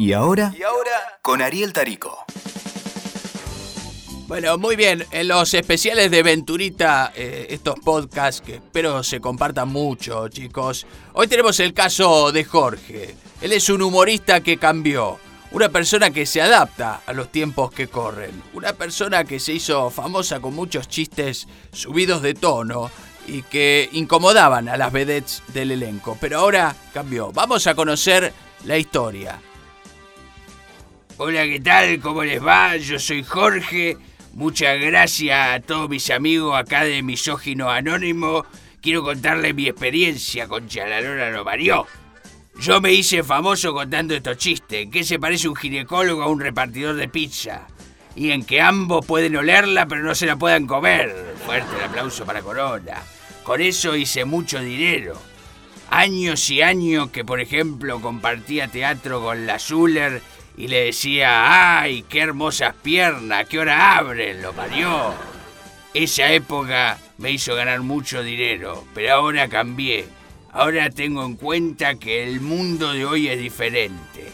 ¿Y ahora? ¿Y ahora? Con Ariel Tarico. Bueno, muy bien. En los especiales de Venturita, eh, estos podcasts que espero se compartan mucho, chicos. Hoy tenemos el caso de Jorge. Él es un humorista que cambió. Una persona que se adapta a los tiempos que corren. Una persona que se hizo famosa con muchos chistes subidos de tono y que incomodaban a las vedettes del elenco. Pero ahora cambió. Vamos a conocer la historia. Hola, ¿qué tal? ¿Cómo les va? Yo soy Jorge. Muchas gracias a todos mis amigos acá de Misógino Anónimo. Quiero contarles mi experiencia con Chalalora lo. Yo me hice famoso contando estos chistes. ¿En qué se parece un ginecólogo a un repartidor de pizza? Y en que ambos pueden olerla pero no se la puedan comer. Fuerte el aplauso para Corona. Con eso hice mucho dinero. Años y años que, por ejemplo, compartía teatro con la Zuller y le decía, ¡ay, qué hermosas piernas! ¿Qué hora abren? Lo parió. Esa época me hizo ganar mucho dinero, pero ahora cambié. Ahora tengo en cuenta que el mundo de hoy es diferente.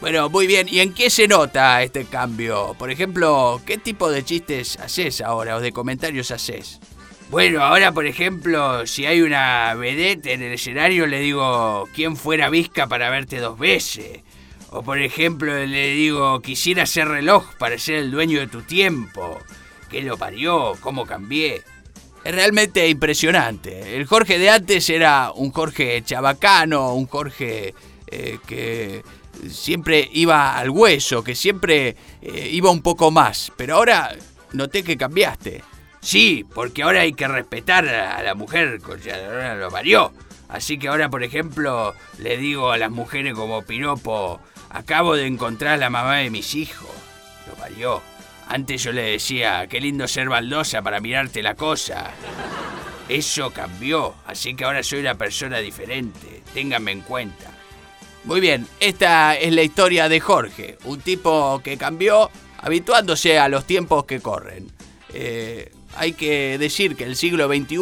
Bueno, muy bien. ¿Y en qué se nota este cambio? Por ejemplo, ¿qué tipo de chistes haces ahora o de comentarios haces? Bueno, ahora por ejemplo, si hay una vedette en el escenario, le digo, ¿quién fuera Vizca para verte dos veces? O por ejemplo, le digo, quisiera ser reloj para ser el dueño de tu tiempo. ¿Qué lo parió? ¿Cómo cambié? Es realmente impresionante. El Jorge de antes era un Jorge chabacano, un Jorge eh, que siempre iba al hueso, que siempre eh, iba un poco más. Pero ahora noté que cambiaste. Sí, porque ahora hay que respetar a la mujer, ya lo varió. Así que ahora, por ejemplo, le digo a las mujeres como piropo, Acabo de encontrar a la mamá de mis hijos. Lo parió. Antes yo le decía, qué lindo ser baldosa para mirarte la cosa. Eso cambió, así que ahora soy una persona diferente. Ténganme en cuenta. Muy bien, esta es la historia de Jorge, un tipo que cambió habituándose a los tiempos que corren. Eh, hay que decir que el siglo XXI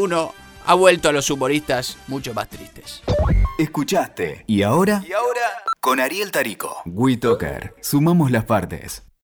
ha vuelto a los humoristas mucho más tristes. Escuchaste. ¿Y ahora? ¿Y ahora? Con Ariel Tarico. WeToker. Sumamos las partes.